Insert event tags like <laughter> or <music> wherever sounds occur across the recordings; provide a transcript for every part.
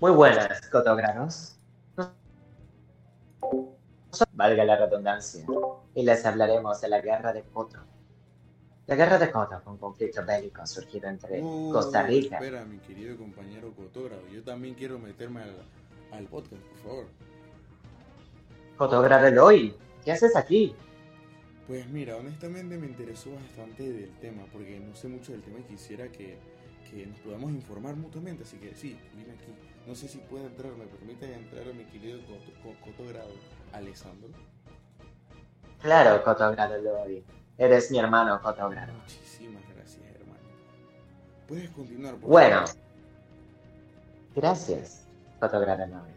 Muy buenas, cotogranos. Valga la redundancia. Y les hablaremos de la guerra de Coto. La guerra de Coto fue un conflicto bélico surgido entre Uh, Costa Rica. Espera, mi querido compañero cotógrafo. Yo también quiero meterme al, al podcast, por favor. Cotógrafo Eloy, ¿qué haces aquí? Pues mira, honestamente me interesó bastante del tema, porque no sé mucho del tema y quisiera que, que nos podamos informar mutuamente. Así que sí, vine aquí. No sé si puede entrar, me permite entrar a mi querido coto- co- cotógrafo Alessandro. Claro, Cotógrafo Eloy. Eres mi hermano, Cotógrafo. Muchísimas gracias, hermano. Puedes continuar, por Bueno. favor. Gracias, Cotógrafo Eloy.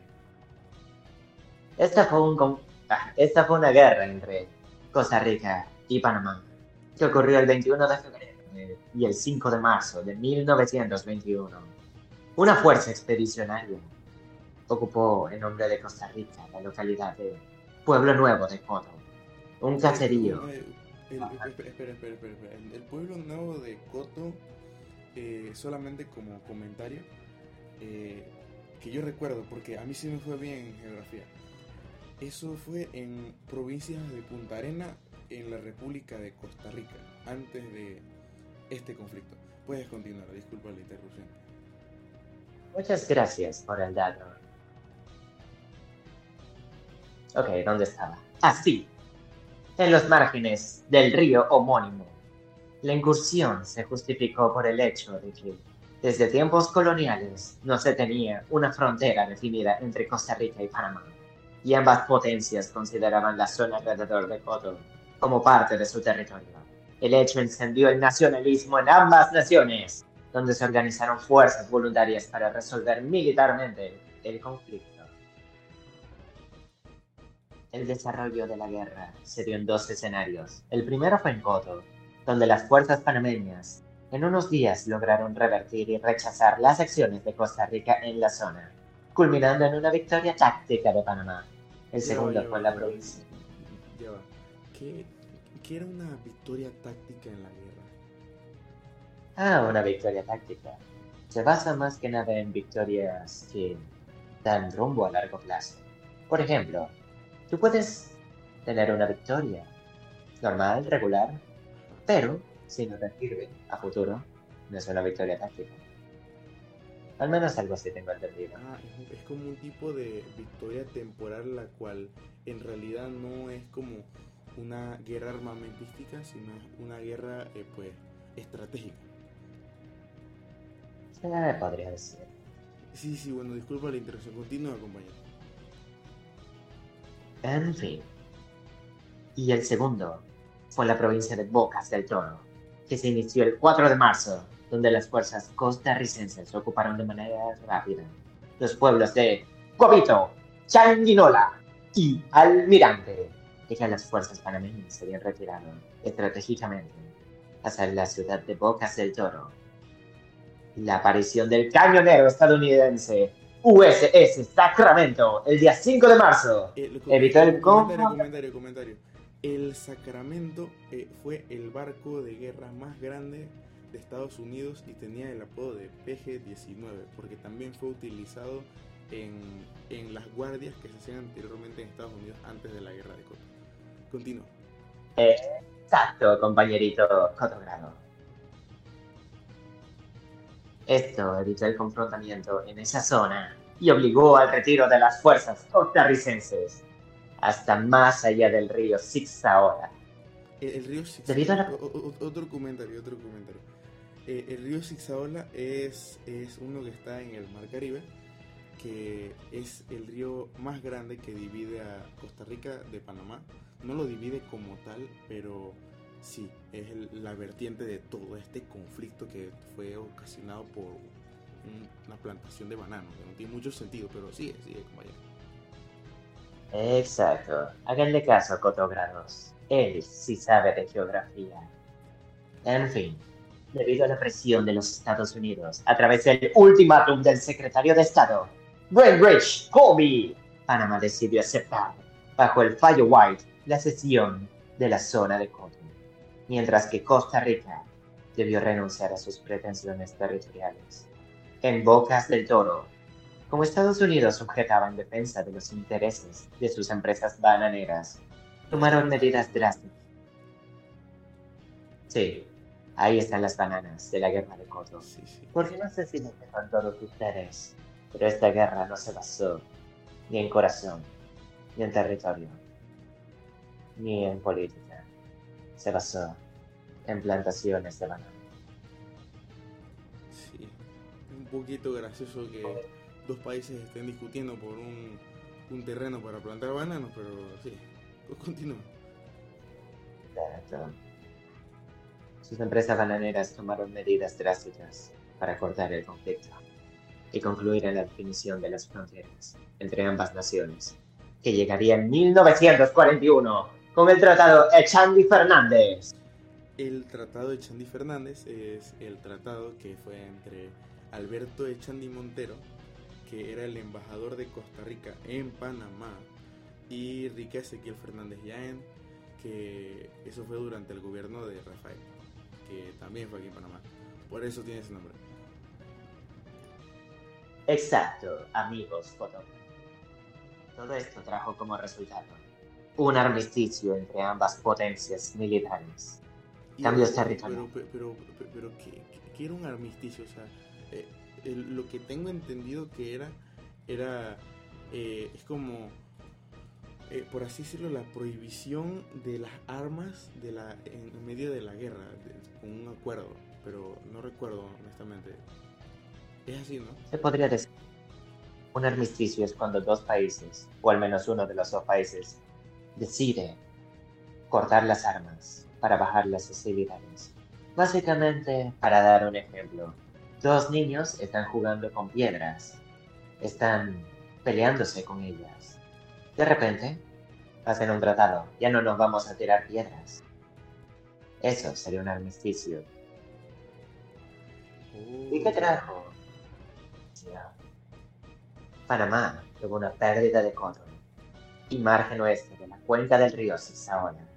Esta fue, un ah, esta fue una guerra entre Costa Rica y Panamá, que ocurrió el 21 de febrero y el 5 de marzo de 1921. Una fuerza expedicionaria ocupó en nombre de Costa Rica la localidad de Pueblo Nuevo de Coto, un caserío. Eh, el- el- espera, espera, espera, espera, espera. El, el pueblo nuevo de Coto, eh, solamente como comentario, eh, que yo recuerdo, porque a mí sí me fue bien en geografía. Eso fue en provincias de Punta Arena, en la República de Costa Rica, antes de este conflicto. Puedes continuar, disculpa la interrupción. Muchas gracias por el dato. Ok, ¿dónde estaba? Ah, sí. En los márgenes del río homónimo. La incursión se justificó por el hecho de que desde tiempos coloniales no se tenía una frontera definida entre Costa Rica y Panamá, y ambas potencias consideraban la zona alrededor de Coto como parte de su territorio. El hecho encendió el nacionalismo en ambas naciones, donde se organizaron fuerzas voluntarias para resolver militarmente el conflicto. El desarrollo de la guerra se dio en dos escenarios. El primero fue en Coto, donde las fuerzas panameñas en unos días lograron revertir y rechazar las acciones de Costa Rica en la zona, culminando en una victoria táctica de Panamá. El segundo fue en la provincia. Ya va. ¿Qué, qué era una victoria táctica en la guerra? Ah, una victoria táctica. Se basa más que nada en victorias que dan rumbo a largo plazo. Por ejemplo, tú puedes tener una victoria normal, regular, pero si no te sirve a futuro, no es una victoria táctica. Al menos algo así tengo entendido. Ah, es, como un tipo de victoria temporal la cual en realidad no es como una guerra armamentística, sino una guerra eh, pues estratégica. Me podría decir. Sí, sí, bueno, disculpa la interrupción. Continúa, compañero. En fin. Y el segundo fue la provincia de Bocas del Toro, que se inició el 4 de marzo, donde las fuerzas costarricenses ocuparon de manera rápida los pueblos de Guavito, Changuinola y Almirante, y que las fuerzas panameñas se habían retirado estratégicamente hacia la ciudad de Bocas del Toro. La aparición del cañonero estadounidense USS Sacramento el día 5 de marzo Evitó el comentario, comentario, comentario. El Sacramento eh, fue el barco de guerra más grande de Estados Unidos y tenía el apodo de PG-19 porque también fue utilizado en, en las guardias que se hacían anteriormente en Estados Unidos antes de la guerra de Coto. Continúa. Exacto, compañerito Cotogrado. Esto evitó el confrontamiento en esa zona y obligó al retiro de las fuerzas costarricenses hasta más allá del río Sixaola. El, el río Sixaola. La- otro comentario, otro comentario. Eh, el río Sixaola es, es uno que está en el Mar Caribe, que es el río más grande que divide a Costa Rica de Panamá. No lo divide como tal, pero sí, es el- la vertiente de todo este conflicto que fue ocasionado por un- una plantación de bananos, que no tiene mucho sentido, pero sigue, sigue, compañero. Exacto. Háganle caso, Cotogrados. Él sí sabe de geografía. En fin, debido a la presión de los Estados Unidos a través del ultimátum del secretario de Estado, Greenwich Colby, Panamá decidió aceptar, bajo el fallo White, la cesión de la zona de Coto, mientras que Costa Rica debió renunciar a sus pretensiones territoriales. En Bocas del Toro, Como Estados Unidos sujetaba en defensa de los intereses de sus empresas bananeras, tomaron medidas drásticas. Sí, ahí están las bananas de la guerra de Koto. Sí, sí. Porque no sé si lo sepan todos ustedes, pero esta guerra no se basó ni en corazón, ni en territorio, ni en política. Se basó en plantaciones de banana. Sí. Es un poquito gracioso que dos países estén discutiendo por un, un terreno para plantar bananos, pero sí. Pues continúa. Exacto. Sus empresas bananeras tomaron medidas drásticas para cortar el conflicto y concluir en la definición de las fronteras entre ambas naciones, que llegaría en 1941 con el Tratado Echandi Fernández. El tratado de Chandy Fernández es el tratado que fue entre Alberto Echandi Montero, que era el embajador de Costa Rica en Panamá, y Rica Ezequiel Fernández Yaén, que eso fue durante el gobierno de Rafael, que también fue aquí en Panamá. Por eso tiene ese nombre. Exacto, amigos. Todo esto trajo como resultado un armisticio entre ambas potencias militares. Cambios territoriales. Pero, pero, pero, pero ¿qué, era un armisticio? O sea, eh, el- lo que tengo entendido que era, era, eh, es como, eh, por así decirlo, la prohibición de las armas de la, en, en medio de la guerra, de- con un acuerdo, pero no recuerdo honestamente. Es así, ¿no? Se podría decir. Un armisticio es cuando dos países, o al menos uno de los dos países, decide cortar las armas para bajar las hostilidades. Básicamente, para dar un ejemplo, dos niños están jugando con piedras, están peleándose con ellas. De repente, hacen un tratado, ya no nos vamos a tirar piedras. Eso sería un armisticio. ¿Y qué trajo? Panamá tuvo una pérdida de coto y margen oeste de la cuenca del río Sisaola,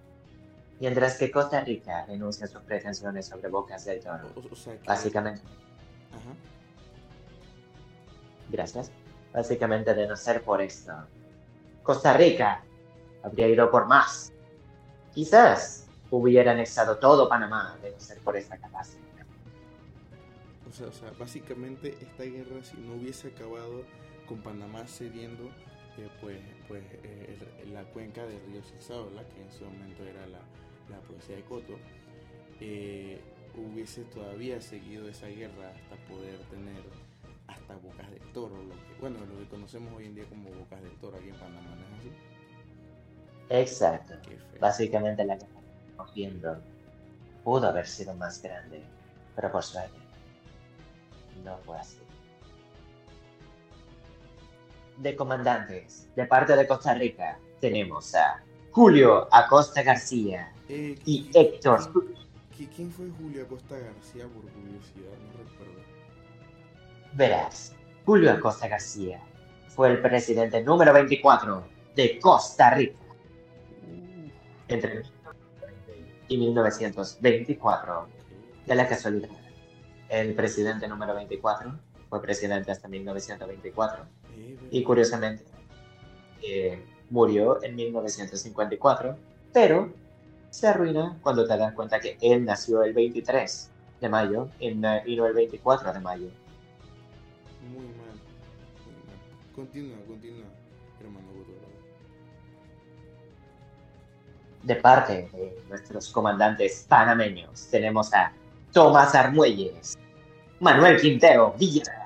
mientras que Costa Rica renuncia a sus pretensiones sobre Bocas del Toro. O, o sea, que- Básicamente, Ajá. gracias, básicamente de no ser por esto, Costa Rica habría ido por más. Quizás hubiera anexado todo Panamá de no ser por esta catástrofe. O sea, o sea, básicamente esta guerra si no hubiese acabado con Panamá cediendo eh, pues, pues eh, la cuenca del río Sisaola, que en ese momento era la, la provincia de Coto, eh, hubiese todavía seguido esa guerra hasta poder tener hasta Bocas del Toro, lo que, bueno, lo que conocemos hoy en día como Bocas del Toro aquí en Panamá, ¿no es así? Exacto. Básicamente la que estamos viendo pudo haber sido más grande, pero por suerte no fue así. De comandantes, de parte de Costa Rica, tenemos a Julio Acosta García Eh, y ¿qui- Héctor. qui- ¿Quién fue Julio Acosta García por curiosidad? No recuerdo. Verás, Julio Acosta García fue el presidente número 24 de Costa Rica entre 1920 y 1924. Ok. De la casualidad. El presidente número 24 fue presidente hasta 1924 Eh, y curiosamente eh, murió en 1954, pero se arruina cuando te das cuenta que él nació el 23 de mayo y no el 24 de mayo. Muy mal, muy mal. Continúa, continúa, hermano. De parte de nuestros comandantes panameños tenemos a Tomás Armuelles, Manuel Quintero Villa.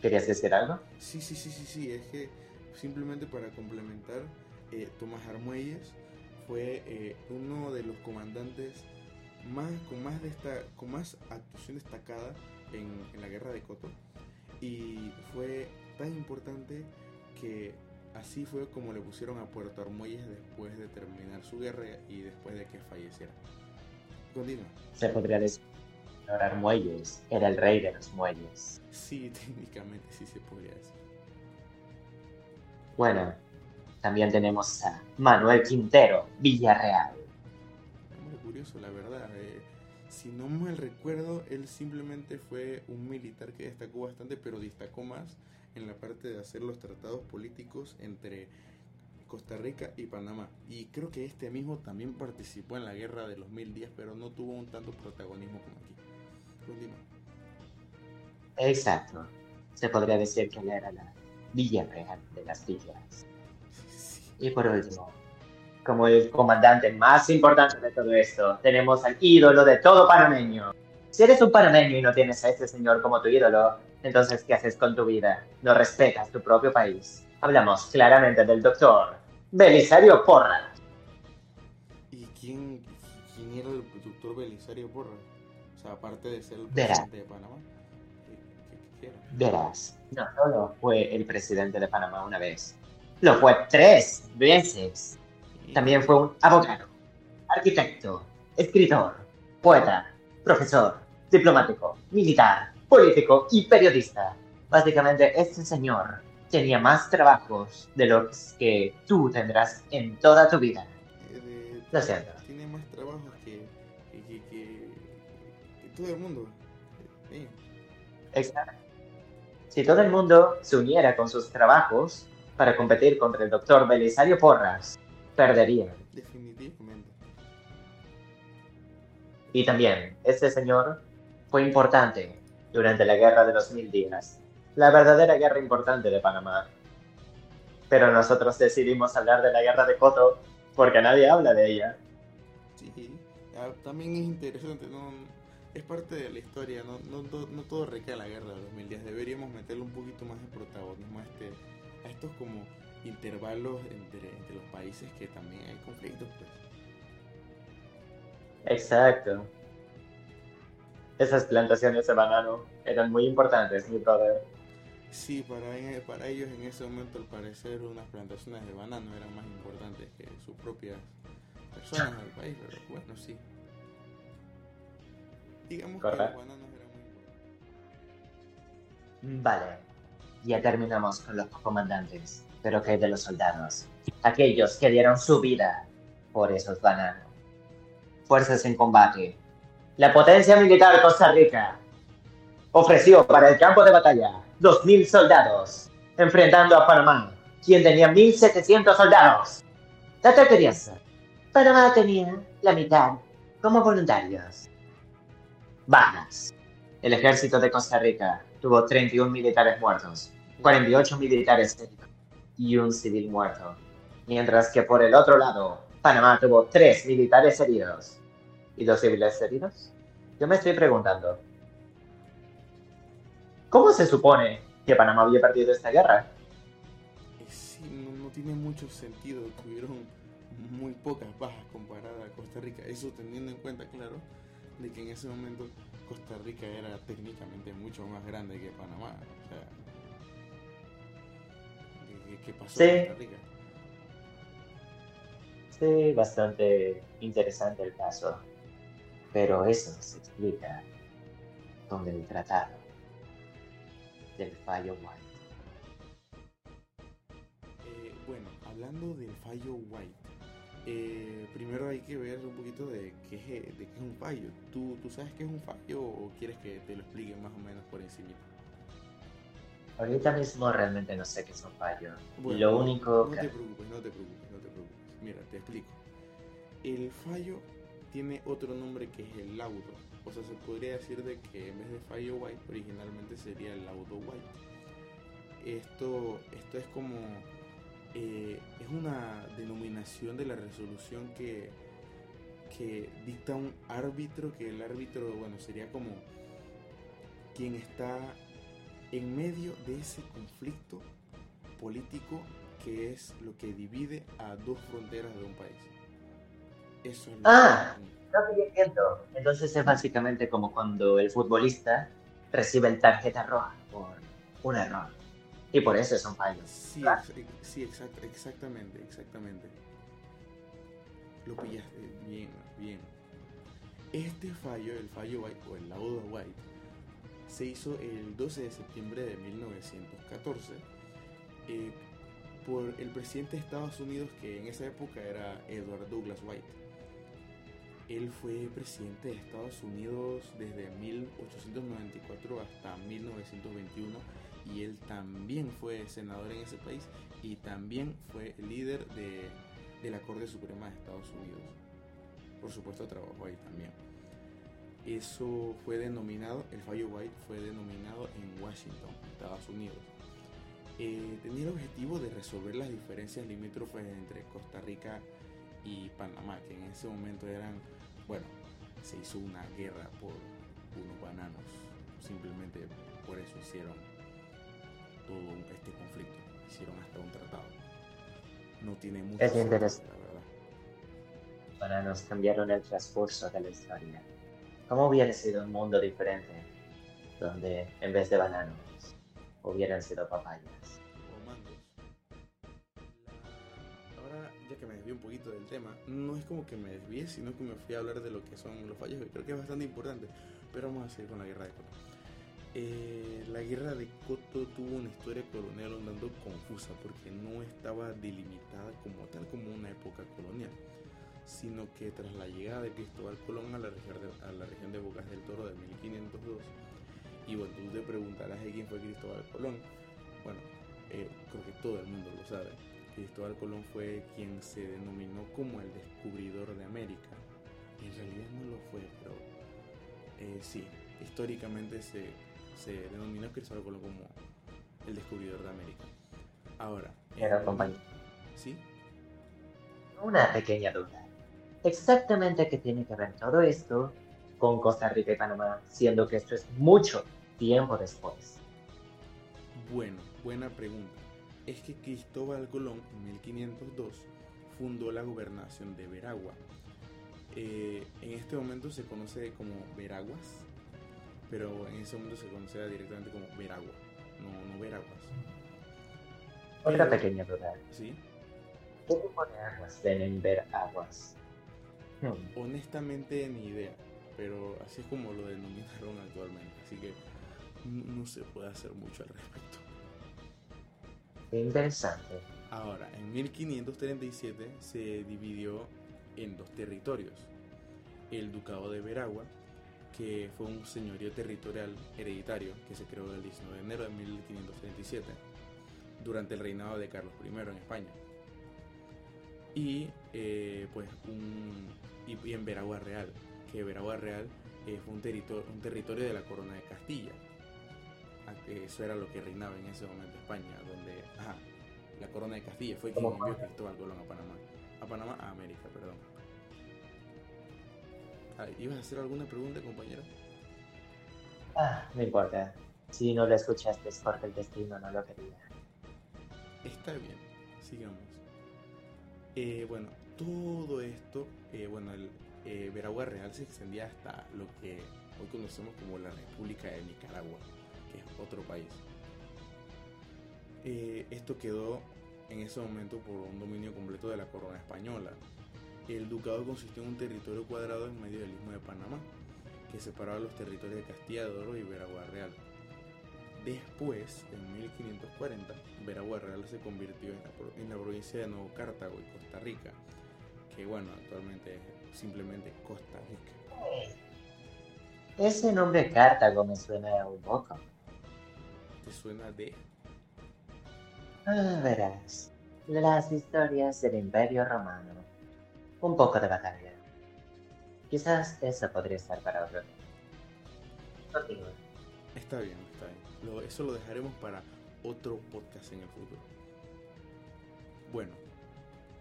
¿Querías decir algo? Sí, sí, sí, sí, sí, es que simplemente para complementar, eh, Tomás Armuelles fue eh, uno de los comandantes más, con, más desta- con más actuación destacada en, en la guerra de Coto y fue tan importante que así fue como le pusieron a Puerto Armuelles después de terminar su guerra y después de que falleciera. Continúa. Se podría decir era el rey de los muelles. Sí, <laughs> técnicamente sí se podría decir. Bueno, también tenemos a Manuel Quintero Villarreal. Muy curioso, la verdad. eh, si no mal recuerdo, él simplemente fue un militar que destacó bastante, pero destacó más en la parte de hacer los tratados políticos entre Costa Rica y Panamá. Y creo que este mismo también participó en la guerra de los mil días, pero no tuvo un tanto protagonismo como aquí. Exacto. Se podría decir que él era la villa real de las villas. Y por último, como el comandante más importante de todo esto, tenemos al ídolo de todo panameño. Si eres un panameño y no tienes a este señor como tu ídolo, entonces ¿qué haces con tu vida? No respetas tu propio país. Hablamos claramente del doctor Belisario Porras. ¿Y quién, quién era el doctor Belisario Porras? Sea, aparte de ser el presidente de Panamá. Verás, no solo fue el presidente de Panamá una vez, lo fue tres veces. También fue un abogado, arquitecto, escritor, poeta, profesor, diplomático, militar, político y periodista. Básicamente, este señor tenía más trabajos de los que tú tendrás en toda tu vida. Eh, Lo siento. Tiene todo el mundo. Eh, Exacto. Si todo el mundo se uniera con sus trabajos para competir contra el doctor Belisario Porras, perderían. definitivamente. Y también, este señor fue importante durante la Guerra de los Mil Días, la verdadera guerra importante de Panamá. Pero nosotros decidimos hablar de la Guerra de Coto porque nadie habla de ella. Sí, también es interesante, ¿no? Es parte de la historia, no, no, no todo recae en la guerra de los mil días, deberíamos meterle un poquito más de protagonismo a, este, a estos como intervalos entre, entre los países que también hay conflictos. Pues. Exacto. Esas plantaciones de banano eran muy importantes, mi brother. Sí, para, para ellos en ese momento al parecer unas plantaciones de banano eran más importantes que sus propias personas del país, pero bueno, sí. Digamos que muy. Vale, ya terminamos con los comandantes, pero ¿qué de los soldados? Aquellos que dieron su vida por esos bananos. Fuerzas en combate. La potencia militar de Costa Rica ofreció para el campo de batalla 2.000 soldados, enfrentando a Panamá, quien tenía 1.700 soldados. Dato curioso, Panamá tenía la mitad como voluntarios. Bajas. El ejército de Costa Rica tuvo 31 militares muertos, 48 militares y un civil muerto. Mientras que por el otro lado, Panamá tuvo 3 militares heridos. ¿Y los civiles heridos? Yo me estoy preguntando, ¿cómo se supone que Panamá había perdido esta guerra? Sí, no, no tiene mucho sentido. Tuvieron muy pocas bajas comparada a Costa Rica. Eso teniendo en cuenta, claro, de que en ese momento Costa Rica era técnicamente mucho más grande que Panamá. O sea, ¿qué- ¿qué, qué pasó Sí. en Costa Rica? Sí, bastante interesante el caso. Pero eso se explica con el tratado del fallo White. Eh, bueno, hablando del fallo White, eh, primero hay que ver un poquito de qué es, eh, de qué es un fallo. ¿Tú, ¿Tú sabes qué es un fallo o quieres que te lo explique más o menos por encima? Ahorita mismo realmente no sé qué es un fallo. Bueno, Lo no- único No que... te preocupes, no te preocupes, no te preocupes. Mira, te explico. El fallo tiene otro nombre que es el laudo. O sea, se podría decir de que en vez de fallo white, originalmente sería el laudo white. Esto, esto es como... eh, es una denominación de la resolución que, que dicta un árbitro, que el árbitro, bueno, sería como quien está en medio de ese conflicto político que es lo que divide a dos fronteras de un país. Eso es lo Ah. que- No entiendo. Entonces es básicamente como cuando el futbolista recibe el tarjeta roja por un error. Y por eso es un fallo. Sí, sí exact- exactamente, exactamente. Lo pillaste bien, bien. Este fallo, el fallo White o el laudo White, se hizo el 12 de septiembre de 1914 eh, por el presidente de Estados Unidos que en esa época era Edward Douglas White. él fue presidente de Estados Unidos desde 1894 hasta 1921 y él también fue senador en ese país y también fue líder de, de la Corte Suprema de Estados Unidos. Por supuesto trabajó ahí también. Eso fue denominado, el fallo White fue denominado en Washington, Estados Unidos. Eh, tenía el objetivo de resolver las diferencias limítrofes entre Costa Rica y Panamá, que en ese momento eran, bueno, se hizo una guerra por unos bananos, simplemente por eso hicieron todo este conflicto, hicieron hasta un tratado. No tiene mucho Es sentido, interesante. la verdad. Bananos cambiaron el transcurso de la historia. ¿Cómo hubiera sido un mundo diferente? Donde en vez de bananos hubieran sido papayas. o mangos. Ahora, ya que me desvío un poquito del tema, no es como que me desvíe, sino que me fui a hablar de lo que son los fallos, que creo que es bastante importante. Pero vamos a seguir con la guerra de Coto. Eh, la guerra de Coto tuvo una historia colonial un confusa porque no estaba delimitada como tal como una época colonial, sino que tras la llegada de Cristóbal Colón a la región de, a Bocas del Toro de 1502, y bueno, tú te preguntarás de quién fue Cristóbal Colón. Bueno, eh, creo que todo el mundo lo sabe. Cristóbal Colón fue quien se denominó como el descubridor de América. En realidad no lo fue, pero eh, sí, históricamente se, se denominó Cristóbal Colón como el descubridor de América. Ahora, Pero compañero, ¿Sí? una pequeña duda. Exactamente qué tiene que ver todo esto con Costa Rica y Panamá, siendo que esto es mucho tiempo después. Bueno, buena pregunta. Es que Cristóbal Colón en 1502 fundó la gobernación de Veragua. Eh, en este momento se conoce como Veraguas, pero en ese momento se conocía directamente como Veragua, no, no Veraguas. Otra Pero- pequeña duda. ¿Sí? ¿Qué tipo de aguas deben ver aguas? Hmm, Honestamente ni idea, pero así es como lo denominaron actualmente, así que no, no se puede hacer mucho al respecto. qué interesante. Ahora, en 1537 se dividió en dos territorios. El Ducado de Veragua, que fue un señorío territorial hereditario que se creó el 19 de enero de 1537 durante el reinado de Carlos I en España. Y eh, pues un, y, y en Veragua Real, que Veragua Real eh, fue un territorio, un territorio de la corona de Castilla. Ah, Eso era lo que reinaba en ese momento España, donde ajá, la corona de Castilla fue quien ¿Cómo envió? Cristóbal Colón a Panamá. A Panamá, a América, perdón. Ah, ¿Ibas a hacer alguna pregunta, compañero? Ah, no importa. Si no lo escuchaste es porque el destino no lo quería. Está bien, sigamos. Eh, bueno, todo esto, eh, bueno, el eh, Veragua Real se extendía hasta lo que hoy conocemos como la República de Nicaragua, que es otro país. Eh, esto quedó en ese momento por un dominio completo de la corona española. El ducado consistió en un territorio cuadrado en medio del istmo de Panamá, que separaba los territorios de Castilla de Oro y Veragua Real. Después, en 1540, Veragua Real se convirtió en la, pro- en la provincia de Nuevo Cartago y Costa Rica, que bueno, actualmente es simplemente Costa Rica. Ese nombre Cartago me suena un poco. ¿Te suena de...? Ah, verás. Las historias del Imperio Romano. Un poco de batalla. Quizás eso podría estar para otro día. Está bien, está bien. Eso lo dejaremos para otro podcast en el futuro. Bueno,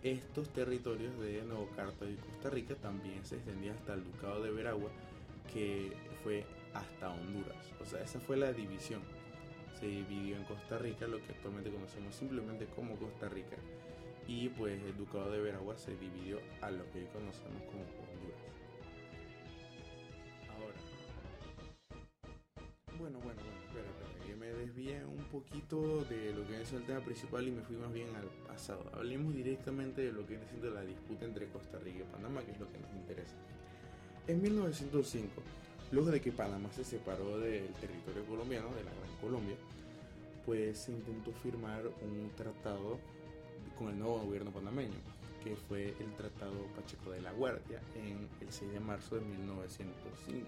estos territorios de Nuevo Cartago y Costa Rica también se extendían hasta el Ducado de Veragua, que fue hasta Honduras. O sea, esa fue la división. Se dividió en Costa Rica, lo que actualmente conocemos simplemente como Costa Rica. Y pues el Ducado de Veragua se dividió a lo que hoy conocemos como Honduras. Ahora, bueno, bueno, bueno, espera, espera, que me desvié un poquito de lo que es el tema principal y me fui más bien al pasado. Hablemos directamente de lo que siendo la disputa entre Costa Rica y Panamá, que es lo que nos interesa. En 1905, luego de que Panamá se separó del territorio colombiano, de la Gran Colombia, pues se intentó firmar un tratado con el nuevo gobierno panameño, que fue el Tratado Pacheco de la Guardia en el 6 de marzo de 1905.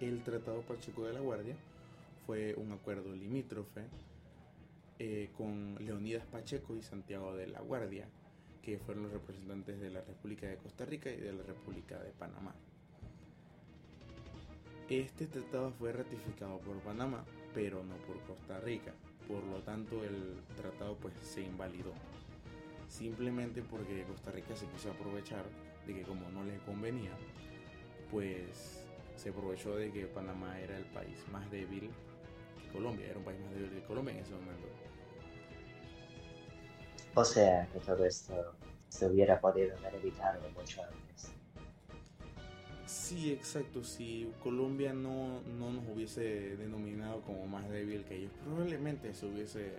El Tratado Pacheco de la Guardia fue un acuerdo limítrofe eh, con Leonidas Pacheco y Santiago de la Guardia, que fueron los representantes de la República de Costa Rica y de la República de Panamá. Este tratado fue ratificado por Panamá, pero no por Costa Rica. Por lo tanto, el tratado pues se invalidó. Simplemente porque Costa Rica se quiso aprovechar de que como no le convenía, pues se aprovechó de que Panamá era el país más débil que Colombia, era un país más débil que Colombia en ese momento. O sea que todo esto se hubiera podido haber evitado mucho antes. Sí, exacto. Si Colombia no, no nos hubiese denominado como más débil que ellos, probablemente se hubiese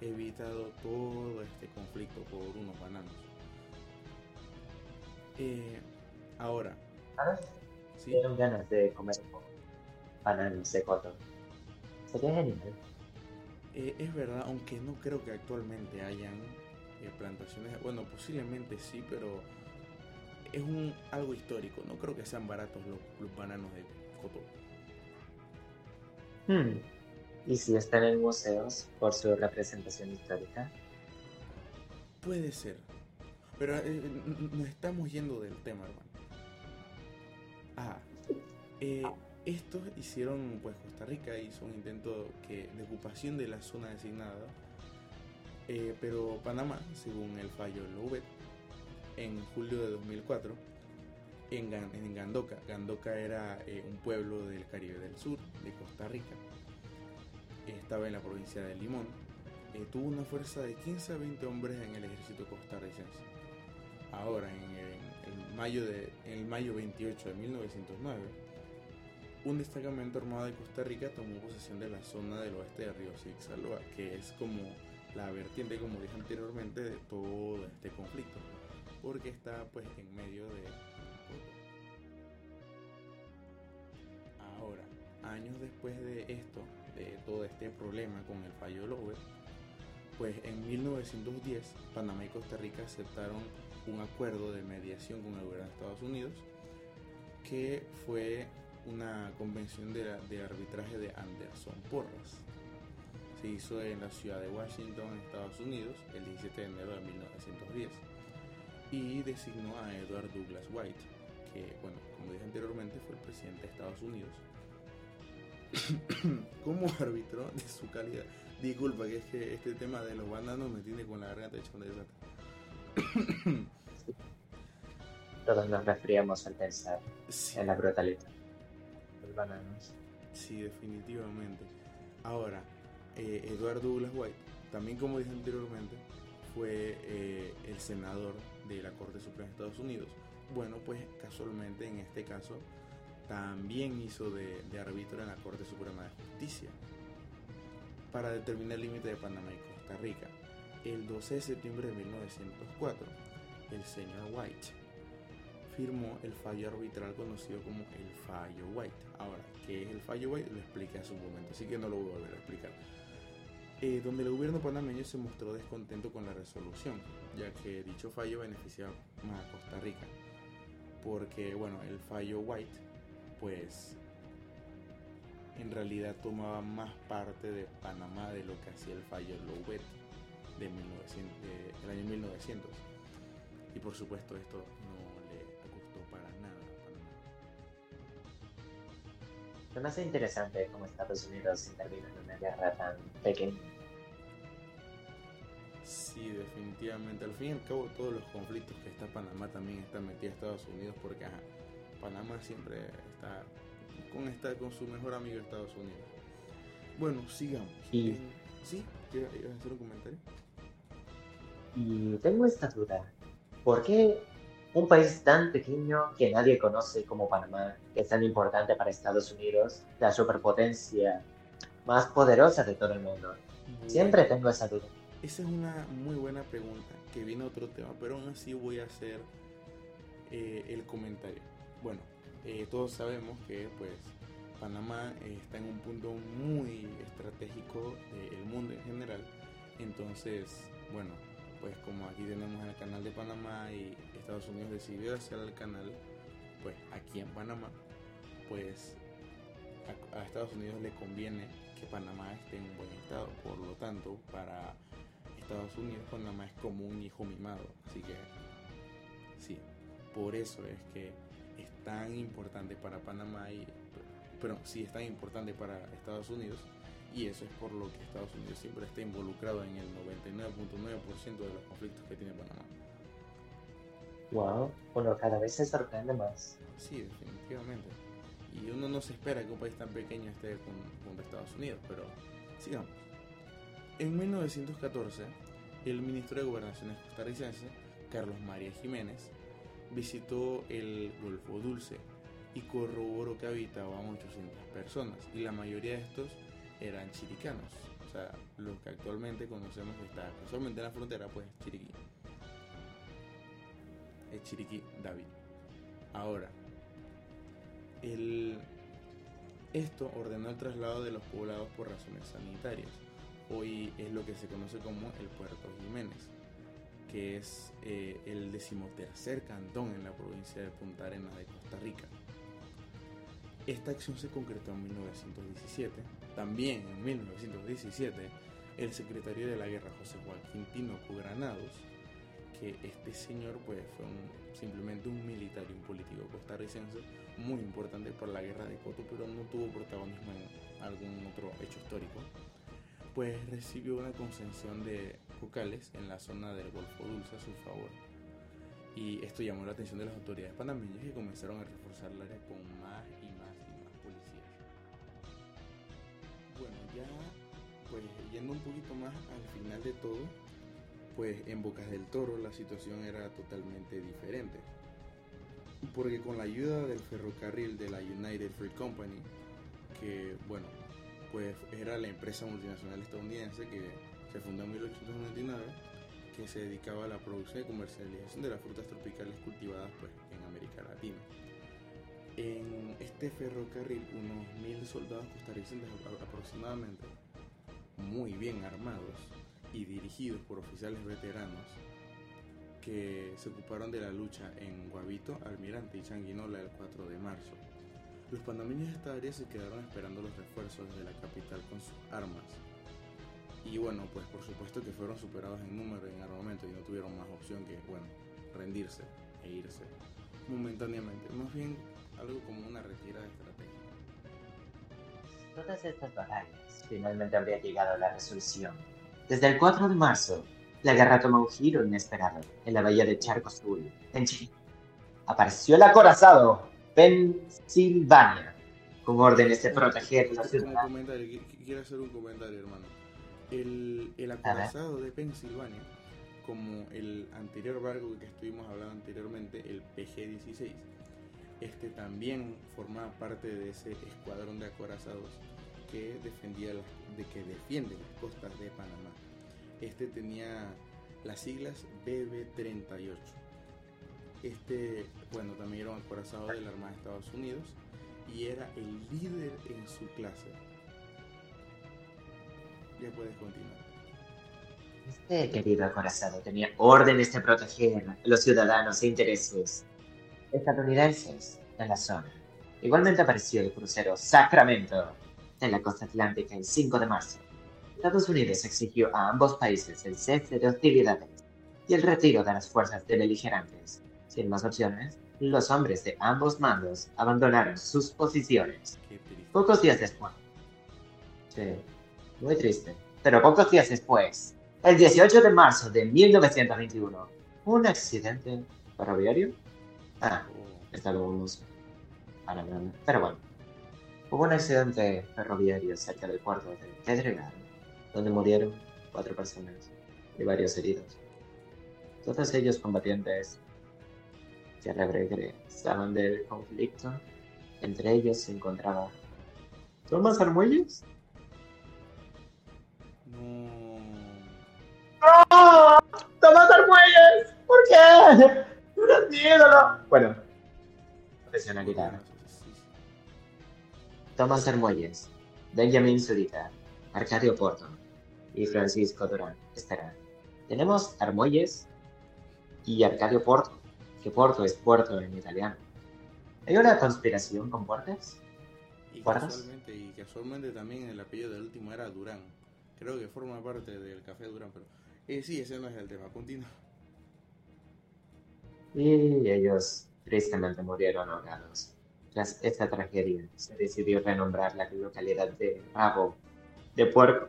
evitado todo este conflicto por unos bananos. Eh, ahora, ¿Sabes? ¿sí? Tengo ganas de comer bananos de cotton. Sería genial. Eh, es verdad, aunque no creo que actualmente hayan eh, plantaciones, bueno, posiblemente sí, pero es un algo histórico. No creo que sean baratos los, los bananos de cotón. Hmm. ¿Y si están en museos por su representación histórica? Puede ser. Pero eh, nos estamos yendo del tema, hermano. Ah, eh, estos hicieron, pues Costa Rica hizo un intento que, de ocupación de la zona designada, eh, pero Panamá, según el fallo de Louvet, en julio de 2004, en, en Gandoca, Gandoca era eh, un pueblo del Caribe del Sur, de Costa Rica, estaba en la provincia de Limón, eh, tuvo una fuerza de 15 a 20 hombres en el ejército costarricense. Ahora, en mayo de, el mayo 28 de 1909, un destacamento armado de Costa Rica tomó posesión de la zona del oeste de Río Sixaloa, que es como la vertiente, como dije anteriormente, de todo este conflicto, porque está pues en medio de... Ahora, años después de esto, de todo este problema con el fallo Lowe, pues en 1910 Panamá y Costa Rica aceptaron un acuerdo de mediación con el gobierno de Estados Unidos que fue una convención de, de arbitraje de Anderson Porras. Se hizo en la ciudad de Washington, Estados Unidos, el 17 de enero de 1910 y designó a Edward Douglas White, que, bueno, como dije anteriormente, fue el presidente de Estados Unidos, <coughs> como árbitro de su calidad. Disculpa, que es que este tema de los bananos me tiene con la garganta hecha un desastre. <coughs> Todos nos resfriamos al pensar Sí, en la brutalidad. Los bananos. sí, definitivamente. Ahora, eh, Edward Douglas White, también como dije anteriormente, fue eh, el senador de la Corte Suprema de Estados Unidos. Bueno, pues casualmente en este caso también hizo de, de árbitro en la Corte Suprema de Justicia para determinar el límite de Panamá y Costa Rica. El 12 de septiembre de 1904, el señor White firmó el fallo arbitral conocido como el fallo White. Ahora, ¿qué es el fallo White? Lo expliqué hace un momento, así que no lo voy a volver a explicar. Eh, donde el gobierno panameño se mostró descontento con la resolución, ya que dicho fallo beneficiaba más a Costa Rica. Porque, bueno, el fallo White, pues, en realidad tomaba más parte de Panamá de lo que hacía el fallo Louvet de 1900, de- del año 1900. Y por supuesto esto Se me hace interesante cómo Estados Unidos intervino en una guerra tan pequeña. Sí, definitivamente. Al fin y al cabo, todos los conflictos que está Panamá también está metida Estados Unidos porque ajá, Panamá siempre está con, esta, con su mejor amigo Estados Unidos. Bueno, sigamos. Y- En- ¿Sí? ¿Quieres hacer un comentario? Y tengo esta duda. ¿Por qué un país tan pequeño que nadie conoce como Panamá, que es tan importante para Estados Unidos, la superpotencia más poderosa de todo el mundo? Siempre tengo esa duda. Esa es una muy buena pregunta que viene a otro tema, pero aún así voy a hacer eh, el comentario. Bueno, eh, todos sabemos que pues Panamá eh, está en un punto muy estratégico del mundo en general. Entonces, bueno, pues como aquí tenemos el canal de Panamá y Estados Unidos decidió hacer el canal, pues aquí en Panamá, pues a, Estados Unidos le conviene que Panamá esté en un buen estado. Por lo tanto, para Estados Unidos Panamá es como un hijo mimado. Así que sí, por eso es que es tan importante para Panamá y pero sí es tan importante para Estados Unidos y eso es por lo que Estados Unidos siempre está involucrado en el 99.9% de los conflictos que tiene Panamá. Wow, bueno, cada vez se sorprende más. Sí, definitivamente. Y uno no se espera que un país tan pequeño esté junto a Estados Unidos, pero sigamos. En 1914, el ministro de Gobernaciones costarricense, Carlos María Jiménez, visitó el Golfo Dulce y corroboró que habitaban 800 personas y la mayoría de estos eran chiricanos, o sea, lo que actualmente conocemos que está casualmente en la frontera, pues Chiriquí. El Chiriquí David. Ahora, el, esto ordenó el traslado de los poblados por razones sanitarias. Hoy es lo que se conoce como el Puerto Jiménez, que es eh, el decimotercer cantón en la provincia de Punta Arenas de Costa Rica. Esta acción se concretó en 1917. También en 1917, el secretario de la guerra, José Joaquín Tinoco Granados, que este señor pues, fue simplemente un militar y un político costarricense muy importante por la guerra de Coto, pero no tuvo protagonismo en algún otro hecho histórico, pues recibió una concesión de cocales en la zona del Golfo Dulce a su favor. Y esto llamó la atención de las autoridades panameñas que comenzaron a reforzar el área con más y más y más policías. Bueno, ya pues yendo un poquito más al final de todo, pues en Bocas del Toro la situación era totalmente diferente. Porque con la ayuda del ferrocarril de la United Fruit Company, que bueno, pues era la empresa multinacional estadounidense que se fundó en 1899, que se dedicaba a la producción y comercialización de las frutas tropicales cultivadas pues, en América Latina. En este ferrocarril, unos mil soldados costarricenses aproximadamente, muy bien armados y dirigidos por oficiales veteranos, que se ocuparon de la lucha en Guavito, Almirante y Changuinola el 4 de marzo. Los panameños de esta área se quedaron esperando los refuerzos de la capital con sus armas. Y bueno, pues por supuesto que fueron superados en número y en armamento y no tuvieron más opción que, bueno, rendirse e irse momentáneamente. Más bien algo como una retirada estratégica. Todas estas batallas finalmente habría llegado a la resolución. Desde el 4 de marzo, la guerra tomó un giro inesperado en la bahía de Charco Azul, en Chile. Apareció el acorazado Pennsylvania, con órdenes de proteger la ciudad. Quiero hacer un comentario, hermano. El, el acorazado de Pennsylvania, como el anterior barco que estuvimos hablando anteriormente, el PG-16, este también formaba parte de ese escuadrón de acorazados que defendía de que defiende las costas de Panamá. Este tenía las siglas BB38. Este, bueno, también era un acorazado de la Armada de Estados Unidos y era el líder en su clase. Ya puedes continuar. Este querido acorazado tenía órdenes de proteger a los ciudadanos e intereses estadounidenses en la zona. Igualmente apareció el crucero Sacramento en la costa atlántica el 5 de marzo Estados Unidos exigió a ambos países el cese de hostilidades y el retiro de las fuerzas de beligerantes. Sin más opciones, los hombres de ambos mandos abandonaron sus posiciones. Pocos días después. Sí, muy triste. Pero pocos días después, el 18 de marzo de 1921, un accidente ferroviario. Ah, está luego Pero bueno, hubo un accidente ferroviario cerca del puerto de Pedregal donde murieron cuatro personas y varios heridos. Todos ellos combatientes que regresaban del conflicto. Entre ellos se encontraba Tomás Armuelles. No. ¡No! ¡Tomás Armuelles! ¿Por qué? ¡No eres mi ídolo! Bueno, profesionalidad. Tomás Armuelles, Benjamin Zurita, Arcadio Porto, y Francisco Durán estará Tenemos Armuelles y Arcadio Porto, que Porto es puerto en italiano. ¿Hay una conspiración con puertos? Y casualmente, y casualmente también el apellido del último era Durán. Creo que forma parte del Café Durán, pero eh, sí, ese no es el tema. Continúa. Y ellos tristemente murieron ahogados. Tras esta tragedia, se decidió renombrar la localidad de Rabo de Puerco.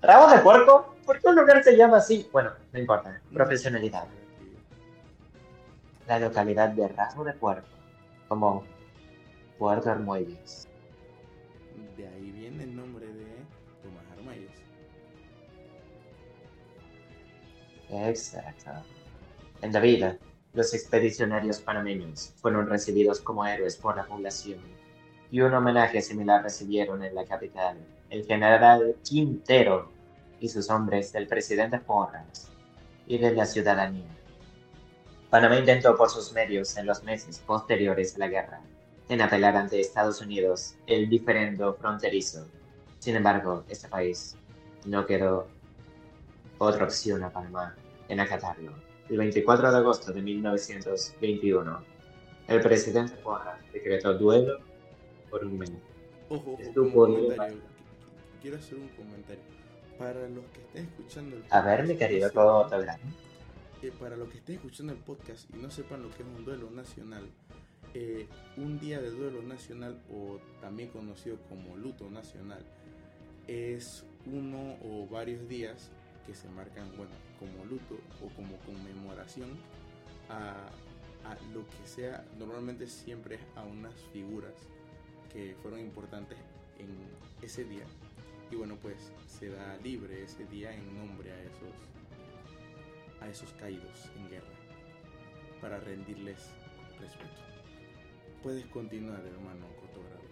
¿Rabo de Puerco? ¿Por qué un lugar se llama así? Bueno, no importa. Profesionalidad. La localidad de Rabo de Puerco, como Puerto Armuelles. De ahí viene el nombre de Tomás Armuelles. Exacto. En la vida, los expedicionarios panameños fueron recibidos como héroes por la población y un homenaje similar recibieron en la capital el general Quintero y sus hombres del presidente Porras y de la ciudadanía. Panamá intentó por sus medios en los meses posteriores a la guerra en apelar ante Estados Unidos el diferendo fronterizo. Sin embargo, este país no quedó otra opción a Panamá en acatarlo el 24 de agosto de 1921, el presidente Porras decretó duelo por un mes. Ojo, ojo Quiero hacer un comentario. Para los que estén escuchando el podcast, A ver, mi querido todo eh, Para los que estén escuchando el podcast y no sepan lo que es un duelo nacional, eh, un día de duelo nacional o también conocido como luto nacional es uno o varios días que se marcan, bueno, como luto o como conmemoración a, lo que sea, normalmente siempre a unas figuras que fueron importantes en ese día. Y bueno, pues se da libre ese día en nombre a esos, a esos caídos en guerra, para rendirles respeto. Puedes continuar, hermano Cotogrado.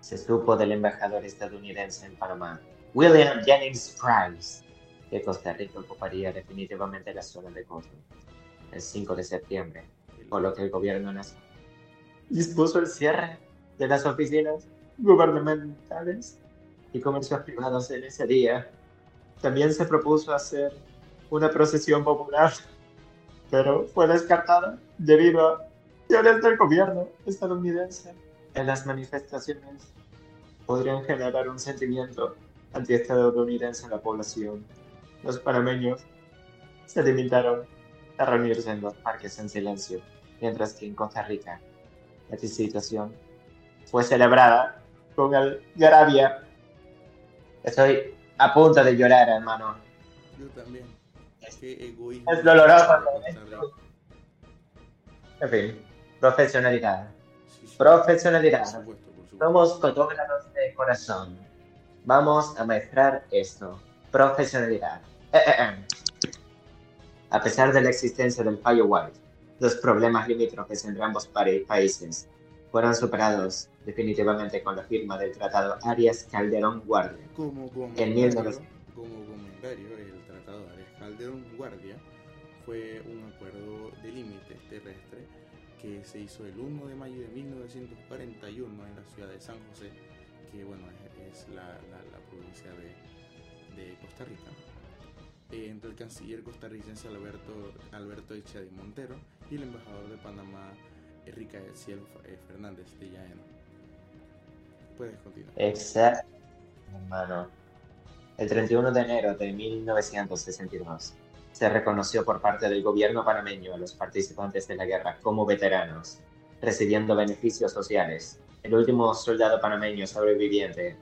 Se supo del embajador estadounidense en Panamá, William Jennings Price, que Costa Rica ocuparía definitivamente la zona de Coto el 5 de septiembre, por lo que el gobierno nacional dispuso el cierre de las oficinas gubernamentales y comercios privados en ese día. También se propuso hacer una procesión popular, pero fue descartada debido a acciones del gobierno estadounidense. En las manifestaciones podrían generar un sentimiento antiestadounidense en la población los panameños se limitaron a reunirse en los parques en silencio, mientras que en Costa Rica la situación fue celebrada con el Garabia. Estoy a punto de llorar, hermano. Yo también. Es, es doloroso. En fin, profesionalidad. Profesionalidad. Somos fotógrafos de corazón. Vamos a maestrar esto. Profesionalidad. Eh, eh, eh. A pesar de la existencia del fallo White, los problemas limítrofes entre ambos países fueron superados definitivamente con la firma del Tratado Arias Calderón Guardia. Como comentario, como comentario, el Tratado Arias Calderón Guardia fue un acuerdo de límites terrestre que se hizo el 1 de mayo de 1941 en la ciudad de San José, que bueno es, la, la, provincia de, de Costa Rica entre el canciller costarricense Alberto, Alberto Echadi Montero y el embajador de Panamá, Enrique Ciel eh, Fernández de Yaeno. Puedes continuar. Exacto, hermano. El 31 de enero de 1962 se reconoció por parte del gobierno panameño a los participantes de la guerra como veteranos, recibiendo beneficios sociales. El último soldado panameño sobreviviente,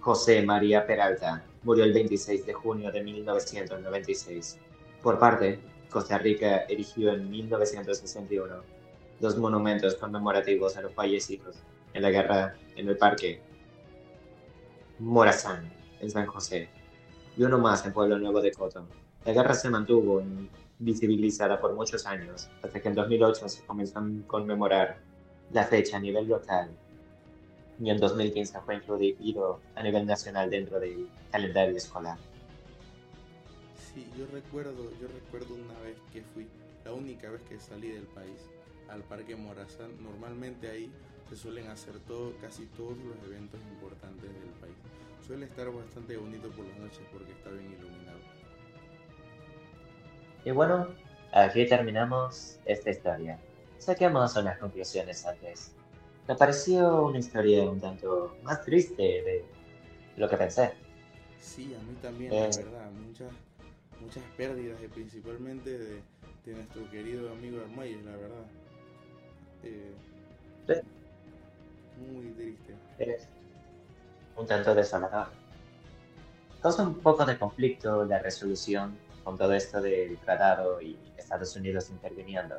José María Peralta, murió el 26 de junio de 1996. Por parte, Costa Rica erigió en 1961 dos monumentos conmemorativos a los fallecidos en la guerra en el parque Morazán, en San José, y uno más en Pueblo Nuevo de Coto. La guerra se mantuvo invisibilizada por muchos años, hasta que en 2008 se comenzó a conmemorar la fecha a nivel local y en 2015 fue incluido a nivel nacional dentro del calendario escolar. Sí, yo recuerdo, yo recuerdo una vez que fui, la única vez que salí del país, al Parque Morazán. Normalmente ahí se suelen hacer todo, casi todos los eventos importantes del país. Suele estar bastante bonito por las noches porque está bien iluminado. Y bueno, aquí terminamos esta historia. Saquemos unas conclusiones antes. Me pareció una historia un tanto más triste de lo que pensé. Sí, a mí también, la Eh. verdad. Muchas, muchas pérdidas, y principalmente de, de nuestro querido amigo Armayes, la verdad. Eh, Sí. muy triste. Es un tanto desolador. Causa un poco de conflicto la resolución con todo esto del tratado y Estados Unidos interviniendo.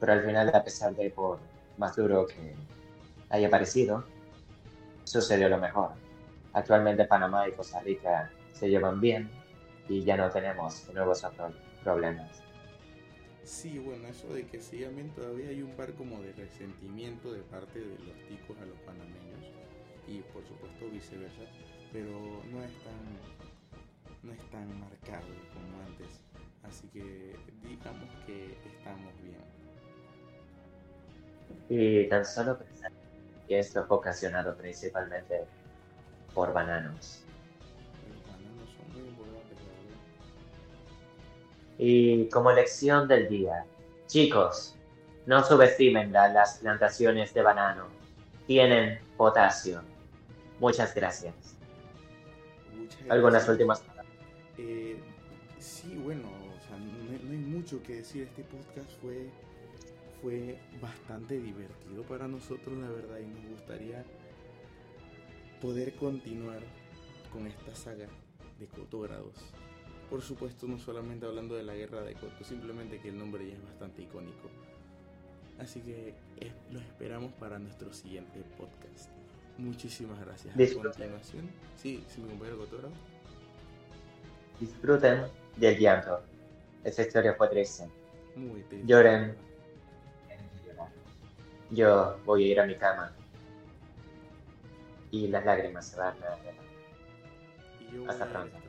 Pero al final, a pesar de por más duro que haya parecido, sucedió lo mejor. Actualmente Panamá y Costa Rica se llevan bien y ya no tenemos nuevos pro- problemas. Sí, bueno, eso de que sí, también todavía hay un par como de resentimiento de parte de los ticos a los panameños y por supuesto viceversa, pero no es tan no es tan marcado como antes, así que digamos que estamos bien. Y tan solo pensar que esto fue ocasionado principalmente por bananos. Y como lección del día, chicos, no subestimen la- las plantaciones de banano. Tienen potasio. Muchas gracias. Muchas Algunas gracias. últimas palabras. Eh, sí, bueno, o sea, no, no hay mucho que decir. Este podcast fue, fue bastante divertido para nosotros, la verdad, y nos gustaría poder continuar con esta saga de Cotógrados. Por supuesto, no solamente hablando de la guerra de Coto, simplemente que el nombre ya es bastante icónico. Así que los esperamos para nuestro siguiente podcast. Muchísimas gracias. A Disfruten. continuación, sí, sí, mi compañero. Disfruten del llanto. Esta historia fue triste. Muy triste. Lloren. Yo voy a ir a mi cama. Y las lágrimas se van a... Hasta pronto.